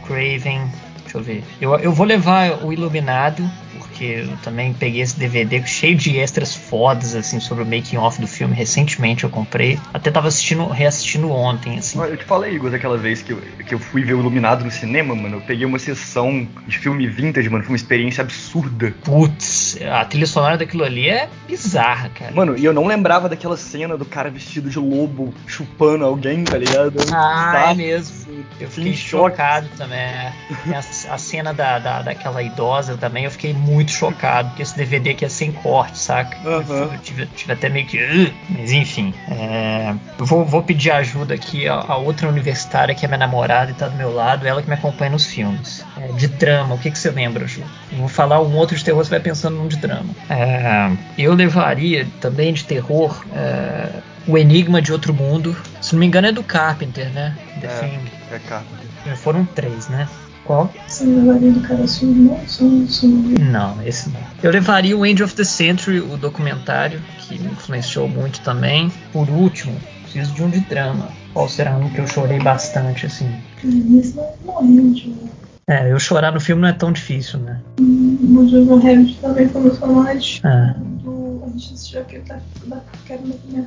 Craven, deixa eu ver. Eu, eu vou levar o Iluminado, porque eu também peguei esse DVD cheio de extras fodas, assim, sobre o making off do filme. Recentemente eu comprei. Até tava assistindo, reassistindo ontem, assim. Eu te falei, Igor, daquela vez que eu, que eu fui ver o Iluminado no cinema, mano. Eu peguei uma sessão de filme vintage, mano. Foi uma experiência absurda. Putz, a trilha sonora daquilo ali é bizarra, cara. Mano, e eu não lembrava daquela cena do cara vestido de lobo chupando alguém, tá ligado? Ah, é mesmo. Eu Fiquei fiquei em choque. chocado também. é. As a cena da, da, daquela idosa também, eu fiquei muito chocado, porque esse DVD aqui é sem corte, saca? Uhum. Eu tive, tive até meio que. Mas enfim. é, eu vou, vou pedir ajuda aqui a, a outra universitária que é minha namorada e tá do meu lado, ela que me acompanha nos filmes. É, de drama, o que, que você lembra, Ju? Eu vou falar um outro de terror, você vai pensando num de drama. É, eu levaria também de terror. é, o Enigma de Outro Mundo. Se não me engano, é do Carpenter, né? The É. Thing. É Carpenter. Foram três, né? Qual? Você levaria do cara sujo, não? Sujo. Não, esse não. Eu levaria o End of the Century, o documentário, que me influenciou muito também. Por último, preciso de um de drama. Qual será um que eu chorei bastante, assim? Isso não morreu de É, eu chorar no filme não é tão difícil, né? O Jojo Rabbit também foi meu favorito. É. Do, a gente assistiu aquele da, da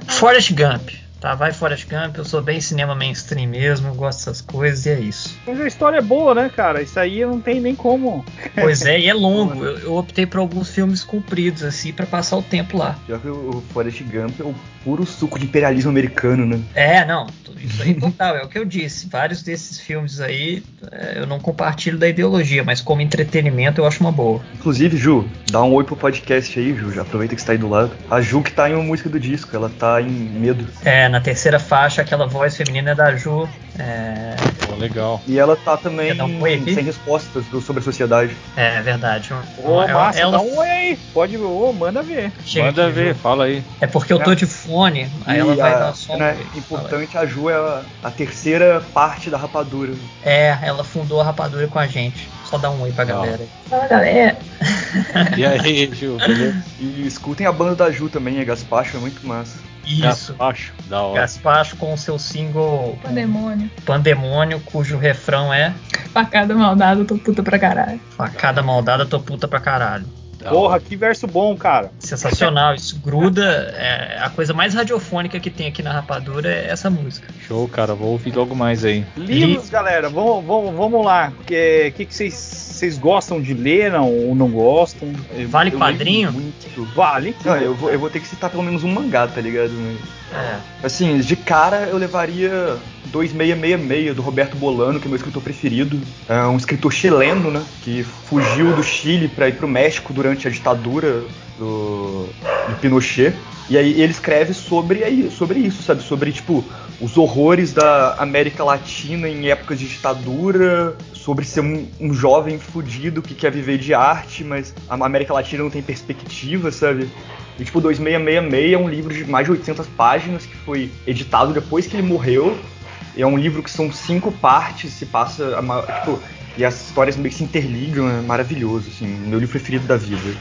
Forrest Gump. Tá, vai Forrest Gump, eu sou bem cinema mainstream mesmo, eu gosto dessas coisas e é isso. Mas a história é boa, né, cara? Isso aí não tem nem como. Pois é, e é longo. (laughs) Eu, eu optei por alguns filmes compridos, assim, pra passar o tempo lá. Já que o Forrest Gump o puro suco de imperialismo americano, né? É, não, isso aí total, é o que eu disse. Vários desses filmes aí é, eu não compartilho da ideologia, mas como entretenimento eu acho uma boa. Inclusive, Ju, dá um oi pro podcast aí, Ju. Já aproveita que você tá aí do lado. A Ju que tá em uma música do disco, ela tá em medo. É, na terceira faixa, aquela voz feminina é da Ju. É, Pô, legal. E ela tá também um sem respostas do- sobre a sociedade. é verdade. Ô, Ela- massa, ela- dá um oi aí. Pode, ô, manda ver. Chega Manda aqui, ver, Ju. fala aí. É porque eu tô de fone, aí e ela vai a, dar só um né, oi. importante, a Ju é a, a terceira parte da rapadura. É, ela fundou a rapadura com a gente. Só dá um oi pra galera. Fala, galera. (laughs) E aí, Gil, (laughs) beleza? E escutem a banda da Ju também, é Gaspacho, é muito massa. Isso. Acho, da hora. Gaspacho com o seu single Pandemônio. Pandemônio, cujo refrão é Facada maldada, eu tô puta pra caralho. Facada maldada, tô puta pra caralho. Porra, que verso bom, cara. Sensacional, isso gruda. É, a coisa mais radiofônica que tem aqui na Rapadura é essa música. Show, cara. Vou ouvir logo mais aí. Livros, galera, vamos, vamos, vamos lá. O que, que, que vocês vocês gostam de ler não, ou não gostam? Eu- Vale eu quadrinho? Muito. Vale. Não, eu vou, eu vou ter que citar pelo menos um mangá, tá ligado? Mas, É. Assim, de cara eu levaria 2666 do Roberto Bolano, que é meu escritor preferido. É um escritor chileno, né? Que fugiu do Chile pra ir pro México durante a ditadura do, do Pinochet. E aí ele escreve sobre, sobre isso, sabe? Sobre, tipo, os horrores da América Latina em épocas de ditadura, sobre ser um, um jovem fudido que quer viver de arte, mas a América Latina não tem perspectiva, sabe? E, tipo, 2666 é um livro de mais de 800 páginas que foi editado depois que ele morreu. É um livro que são cinco partes, se passa. tipo, e as histórias meio que se interligam, é maravilhoso, assim, meu livro preferido da vida.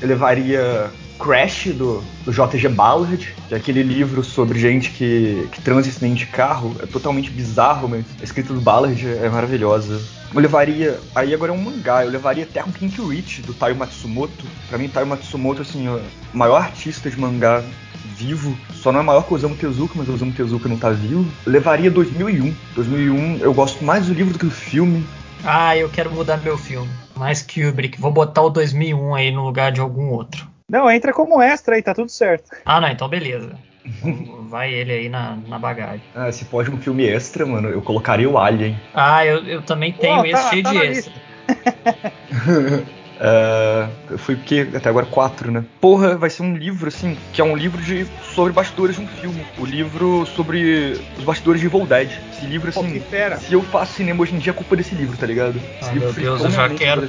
Eu levaria Crash, do, do JG Ballard, que é aquele livro sobre gente que, que transa acidente de carro. É totalmente bizarro, mas a escrita do Ballard é maravilhosa. Eu levaria. Aí agora é um mangá, eu levaria até um Pink Reach, do Taiyo Matsumoto. Pra mim, Taiyo Matsumoto, assim, o maior artista de mangá vivo. Só não é maior que o Osamu Tezuka, mas o Osamu Tezuka não tá vivo. Levaria 2001. 2001, eu gosto mais do livro do que do filme. Ah, eu quero mudar meu filme. Mais Kubrick. Vou botar o 2001 aí no lugar de algum outro. Não, entra como extra aí, tá tudo certo. Ah, não, então beleza. Vai ele aí na, na bagagem. Ah, se pode um filme extra, mano, eu colocaria o Alien. Ah, eu, eu também tenho Pô, esse tá- cheio tá de extra. (laughs) É, foi porque até agora quatro, né? Porra, vai ser um livro, assim, que é um livro de sobre bastidores de um filme. O livro sobre os bastidores de Evil Dead. Esse livro, Pô, assim, fera. se eu faço cinema hoje em dia, é culpa desse livro, tá ligado? Esse Ah, livro meu Deus, eu já quero.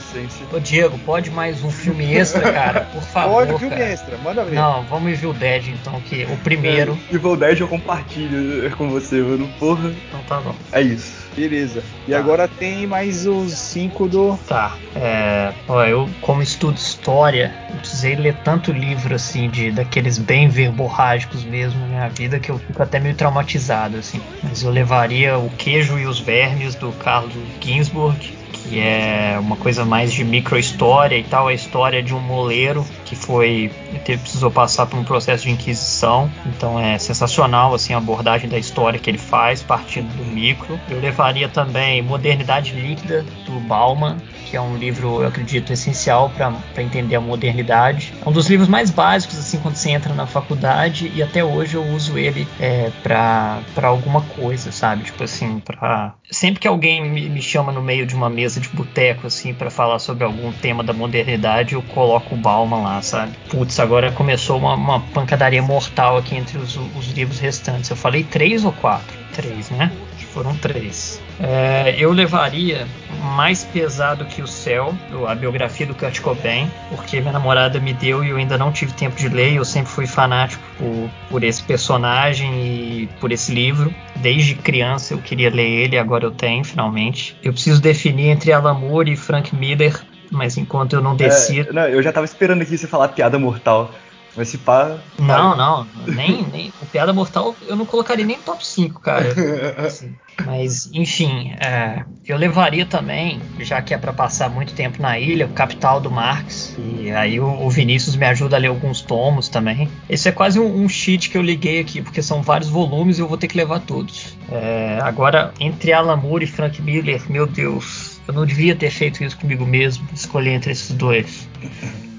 Ô Diego, pode mais um filme extra, cara? Por (laughs) favor. Pode o filme cara. extra, manda ver. Não, vamos em Evil Dead então, que o primeiro. É, Evil Dead eu compartilho com você, mano. Porra, Então tá bom. é isso. Beleza. E Tá. agora tem mais os cinco do. Tá. É, ó, eu, como estudo história, eu precisei ler tanto livro assim, de daqueles bem verborrágicos mesmo na minha vida, que eu fico até meio traumatizado, assim. Mas eu levaria O Queijo e os Vermes, do Carlos Ginsburg, que é uma coisa mais de micro-história e tal, a história de um moleiro que foi. Teve, precisou passar por um processo de inquisição. Então é sensacional assim, a abordagem da história que ele faz, partindo do micro. Eu levaria também Modernidade Líquida, do Bauman, que é um livro, eu acredito, essencial para entender a modernidade. É um dos livros mais básicos, assim, quando você entra na faculdade e até hoje eu uso ele é, pra alguma coisa, sabe? Tipo assim, pra. Sempre que alguém me, chama no meio de uma mesa de boteco, assim, para falar sobre algum tema da modernidade, eu coloco o Bauman lá, sabe? Putz, agora começou uma, uma pancadaria mortal aqui entre os, os livros restantes. Eu falei três ou quatro? Três, né? Foram três. É, eu levaria mais pesado que o céu, a biografia do Kurt Cobain, porque minha namorada me deu e eu ainda não tive tempo de ler. Eu sempre fui fanático por, por esse personagem e por esse livro. Desde criança eu queria ler ele, agora eu tenho finalmente. Eu preciso definir entre Alan Moore e Frank Miller, mas enquanto eu não decido. É, não, eu já tava esperando aqui você falar piada mortal. Mas se pá. Não, não, nem, nem. O Piada Mortal eu não colocaria nem no top 5, cara. (laughs) Assim, mas, enfim, é, eu levaria também, já que é para passar muito tempo na ilha, o Capital do Marx. E aí o, o, Vinícius me ajuda a ler alguns tomos também. Esse é quase um, um cheat que eu liguei aqui, porque são vários volumes e eu vou ter que levar todos. É, agora, entre Alan Moore e Frank Miller, meu Deus, eu não devia ter feito isso comigo mesmo, escolher entre esses dois.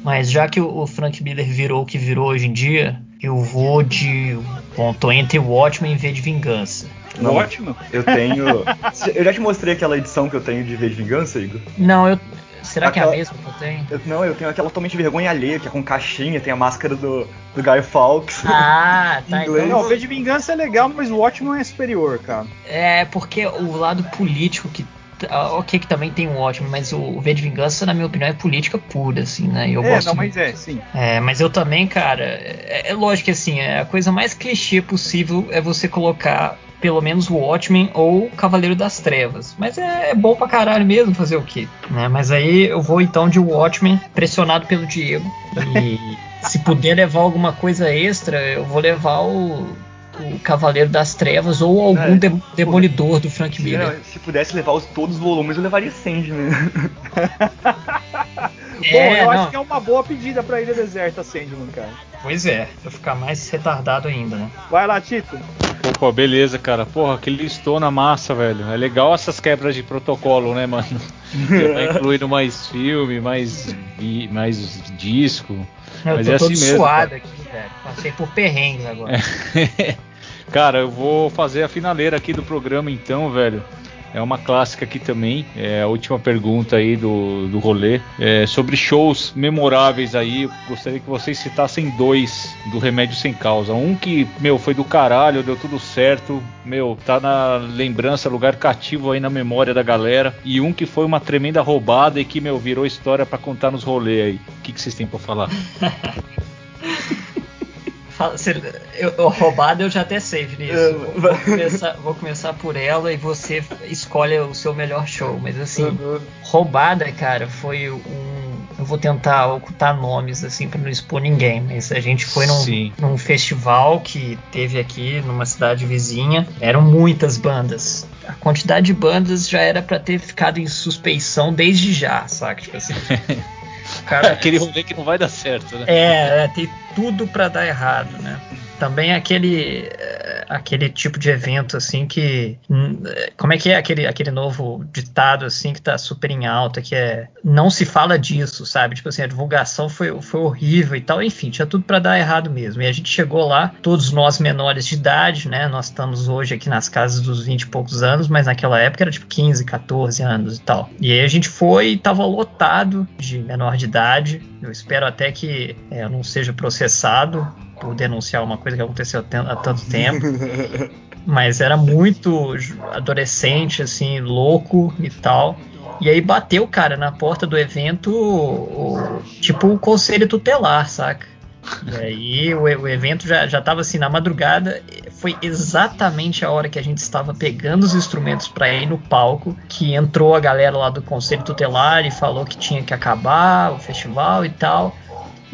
Mas já que o Frank Miller virou o que virou hoje em dia, eu vou de. Bom, tô entre o Watchmen e V de Vingança. Não, Ótimo. Eu tenho. (laughs) eu já te mostrei aquela edição que eu tenho de V de Vingança, Igor? Não, eu. Será aquela... que é a mesma que eu tenho? Eu, não, eu tenho aquela totalmente vergonha alheia, que é com caixinha, tem a máscara do, do Guy Fawkes. Ah, (laughs) tá. então... Não, o V de Vingança é legal, mas o Watchmen é superior, cara. É, porque o lado político que ok que também tem um ótimo, mas o V de Vingança, na minha opinião, é política pura, assim, né? Eu é, gosto não, mas é, sim. É, mas eu também, cara, é, é lógico que assim, é, a coisa mais clichê possível é você colocar pelo menos o Watchmen ou o Cavaleiro das Trevas. Mas é, é, bom pra caralho mesmo fazer o quê? Né? Mas aí eu vou então de Watchmen, pressionado pelo Diego. E (laughs) se puder levar alguma coisa extra, eu vou levar o o Cavaleiro das Trevas ou algum é, de demolidor do Frank Miller. Se pudesse levar os, todos os volumes, eu levaria Sandman. (laughs) É, Bom, eu não. acho que é uma boa pedida pra Ilha Deserta, Sandman, cara. Pois é, pra ficar mais retardado ainda, né? Vai lá, Tito. Opa, beleza, cara. Porra, que listou na massa, velho. É legal essas quebras de protocolo, né, mano? (laughs) vai incluindo mais filme, mais, mais disco. Eu Mas tô é todo assim suado mesmo, aqui, velho. Passei por perrengues agora. (laughs) cara, eu vou fazer a finaleira aqui do programa então, velho. É uma clássica aqui também. É a última pergunta aí do, do rolê. É sobre shows memoráveis aí. Gostaria que vocês citassem dois do Remédio Sem Causa. Um que, meu, foi do caralho, deu tudo certo. Meu, tá na lembrança, lugar cativo aí na memória da galera. E um que foi uma tremenda roubada e que, meu, virou história para contar nos rolês aí. O que, que vocês têm pra falar? (laughs) eu, eu, roubada eu já até sei, Vinícius. Vou começar, vou começar por ela e você escolhe o seu melhor show. Mas assim, uhum. roubada, cara, foi um. Eu vou tentar ocultar nomes assim para não expor ninguém, mas a gente foi num, num, festival que teve aqui numa cidade vizinha. Eram muitas bandas. A quantidade de bandas já era para ter ficado em suspeição desde já, saca? Tipo assim. (laughs) Cara, Aquele rolê que não vai dar certo, né? É, é tem tudo para dar errado, né? Também aquele eh, aquele tipo de evento assim que hum, como é que é aquele, aquele novo ditado assim que tá super em alta que é não se fala disso, sabe? Tipo assim, a divulgação foi, foi horrível e tal, enfim, tinha tudo para dar errado mesmo. E a gente chegou lá, todos nós menores de idade, né? Nós estamos hoje aqui nas casas dos 20 e poucos anos, mas naquela época era tipo 15, 14 anos e tal. E aí a gente foi e tava lotado de menor de idade. Eu espero até que é, eu não seja processado por denunciar uma coisa que aconteceu há tanto tempo. Mas era muito adolescente, assim, louco e tal. E aí bateu, cara, na porta do evento, o, tipo o conselho tutelar, saca? E aí o, o, evento já, já tava assim na madrugada. Foi exatamente a hora que a gente estava pegando os instrumentos para ir no palco que entrou a galera lá do conselho tutelar e falou que tinha que acabar o festival e tal.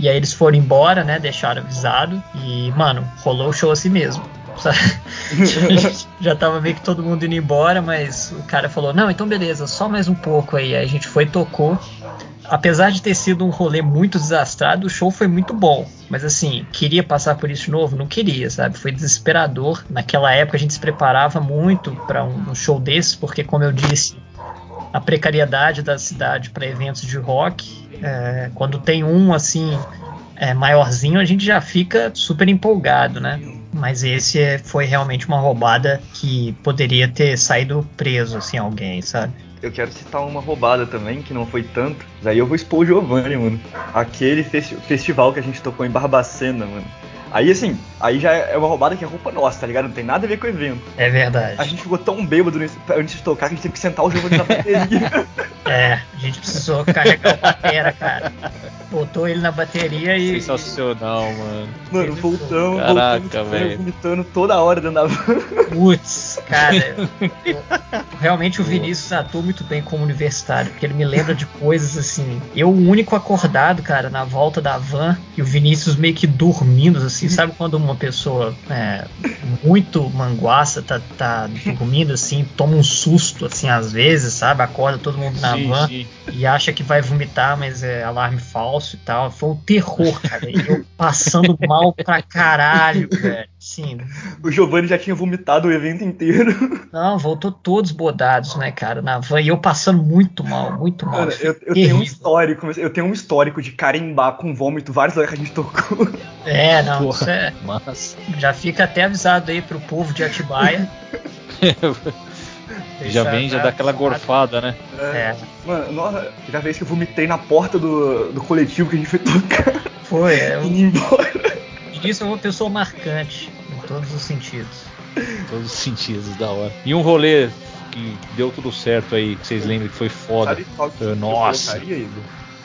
E aí eles foram embora, né? Deixaram avisado. E, mano, rolou o show assim mesmo. (laughs) já tava meio que todo mundo indo embora, mas o cara falou: Não, então beleza, só mais um pouco aí. Aí a gente foi tocou. Apesar de ter sido um rolê muito desastrado, o show foi muito bom. Mas assim, queria passar por isso de novo? Não queria, sabe? Foi desesperador. Naquela época a gente se preparava muito para um show desses, porque, como eu disse, a precariedade da cidade para eventos de rock. É, quando tem um assim é, maiorzinho, a gente já fica super empolgado, né? Mas esse é- foi realmente uma roubada que poderia ter saído preso, assim, alguém, sabe? Eu quero citar uma roubada também, que não foi tanto. Daí eu vou expor o Giovanni, mano. Aquele festi- festival que a gente tocou em Barbacena, mano. Aí assim, aí já é uma roubada que é roupa nossa, tá ligado? Não tem nada a ver com o evento. É verdade. A gente ficou tão bêbado nesse- antes de tocar que a gente teve que sentar o Giovanni na bateria. (laughs) É, a gente precisou carregar o batera, cara. Botou ele na bateria e. Sensacional, mano. Mano, voltamos, Caraca, velho. vomitando toda hora dentro da van. Putz, cara. eu- (laughs) realmente o Vinícius atua muito bem como universitário, porque ele me lembra de coisas assim. Eu, o único acordado, cara, na volta da van, e o Vinícius meio que dormindo, assim. Sabe quando uma pessoa é, muito manguaça tá, tá dormindo, assim, toma um susto, assim, às vezes, sabe? Acorda todo mundo na Sim, van sim. e acha que vai vomitar, mas é alarme falso e tal. Foi um terror, cara. E eu passando mal pra caralho, velho. Sim, O Giovanni já tinha vomitado o evento inteiro. não, voltou todos bodados, né, cara, na van. E eu passando muito mal, muito mal. Foi eu, eu tenho um histórico, eu tenho um histórico de carimbar com vômito vários lugares que a gente tocou. É, não, Porra. isso é. Massa. Já fica até avisado aí pro povo de Atibaia. (laughs) já vem, já dá aquela gorfada, né? É, Mano, nossa, já vez que eu vomitei na porta do, do coletivo que a gente foi tocar foi. É, (laughs) e o ir embora. Vinícius é uma pessoa marcante, em todos os sentidos. Todos os sentidos, da hora. E um rolê que deu tudo certo aí, que vocês lembram que foi foda. Sabe qual que eu Nossa. colocaria?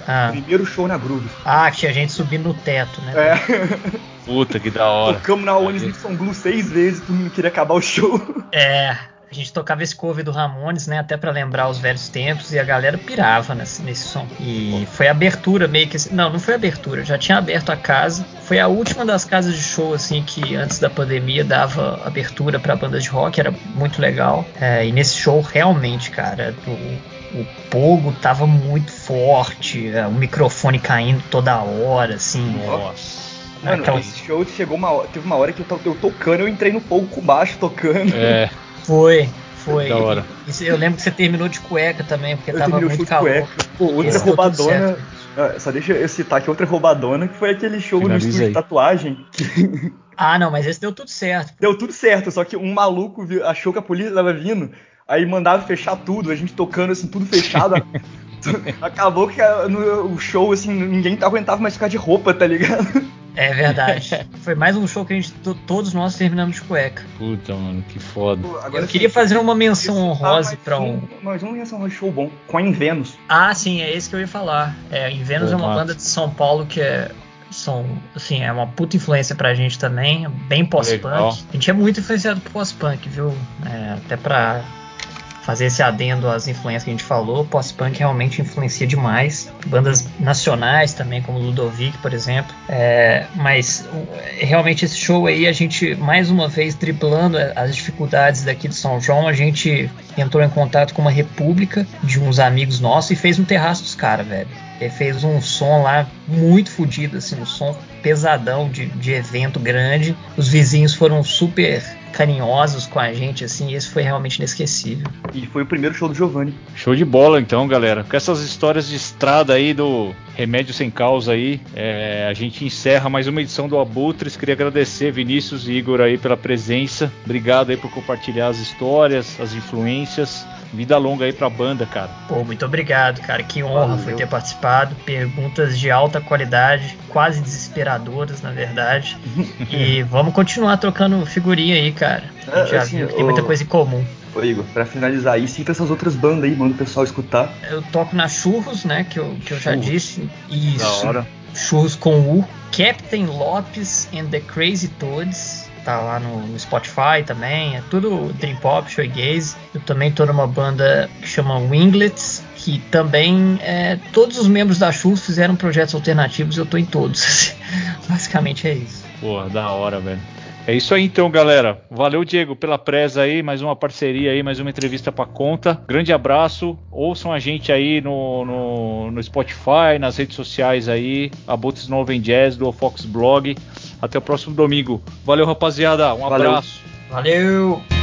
Ah, Primeiro show na Groove. ah, que tinha gente subindo no teto, né? É, Puta que da hora. tocamos na Onis Nixon Blue seis vezes, todo mundo queria acabar o show. É, a gente tocava esse cover do Ramones, né? Até pra lembrar os velhos tempos e a galera pirava nesse, nesse som. E foi a abertura meio que assim. Não, não foi abertura, já tinha aberto a casa. Foi a última das casas de show, assim, que antes da pandemia dava abertura pra bandas de rock, era muito legal. É, e nesse show, realmente, cara, o, o pogo tava muito forte, é, o microfone caindo toda hora, assim. Nossa. Mano, Aquela- esse show chegou uma hora, teve uma hora que eu, eu tocando, eu entrei no fogo com baixo tocando. É, (laughs) Foi, foi. Da hora. E- eu lembro que você terminou de cueca também, porque Eu tava muito de calor. cueca. Pô, outra Esse roubadona. Ah, Só deixa eu citar aqui outra roubadona, que foi aquele show Finaliza no estúdio aí. de tatuagem. Que Ah, não, mas esse deu tudo certo. deu tudo certo, só que um maluco viu- achou que a polícia tava vindo, aí mandava fechar tudo, a gente tocando assim, tudo fechado. (laughs) Acabou que a- no, o show, assim, ninguém aguentava mais ficar de roupa, tá ligado? É verdade. (laughs) Foi mais um show que a gente to- todos nós terminamos de cueca. puta, mano, que foda. Eu queria fazer uma menção honrosa pra um. Mas um menção honrosa de show bom, com a em Vênus. Ah, sim, é esse que eu ia falar. É, Pô, é uma massa. banda de São Paulo que é. São, assim, é uma puta influência pra gente também, bem pós-punk. A gente é muito influenciado por pós-punk, viu? É, até pra fazer esse adendo às influências que a gente falou, pós-punk realmente influencia demais. Bandas nacionais também, como Ludovic, por exemplo. É, mas realmente esse show aí, a gente, mais uma vez, driblando as dificuldades daqui de São João, a gente entrou em contato com uma república de uns amigos nossos e fez um terraço dos caras, velho. Ele fez um som lá muito fodido, assim, um som pesadão de, de evento grande. Os vizinhos foram super carinhosos com a gente, assim, e esse foi realmente inesquecível. E foi o primeiro show do Giovanni. Show de bola então, galera. Com essas histórias de estrada aí do Remédio Sem Causa aí, é, a gente encerra mais uma edição do Abutres. Queria agradecer Vinícius e Igor aí pela presença. Obrigado aí por compartilhar as histórias, as influências. Vida longa aí pra banda, cara. Pô, muito obrigado, cara. Que honra Valeu. foi ter participado. Perguntas de alta qualidade, quase desesperadoras, na verdade. (laughs) e vamos continuar trocando figurinha aí, cara. A gente É, já assim, viu que tem muita coisa em comum. Ô Igor, pra finalizar aí, cita essas outras bandas aí, manda o pessoal escutar. Eu toco na Churros, né? Que eu, que eu já Churros. disse. Isso. Da hora. Churros com U. Captain Lopes and the Crazy Toads. Tá lá no, no Spotify também. É tudo Dream Pop, Shoegaze. Eu também tô numa banda que chama Winglets. Que também é, todos os membros da Churros fizeram projetos alternativos. Eu tô em todos. (laughs) Basicamente é isso. Porra, da hora, velho. É isso aí então, galera. Valeu, Diego, pela presa aí, mais uma parceria aí, mais uma entrevista pra conta. Grande abraço. Ouçam a gente aí no, no, no Spotify, nas redes sociais aí, Abutres Noven Jazz do Fox Blog. Até o próximo domingo. Valeu, rapaziada. Um Valeu. abraço. Valeu!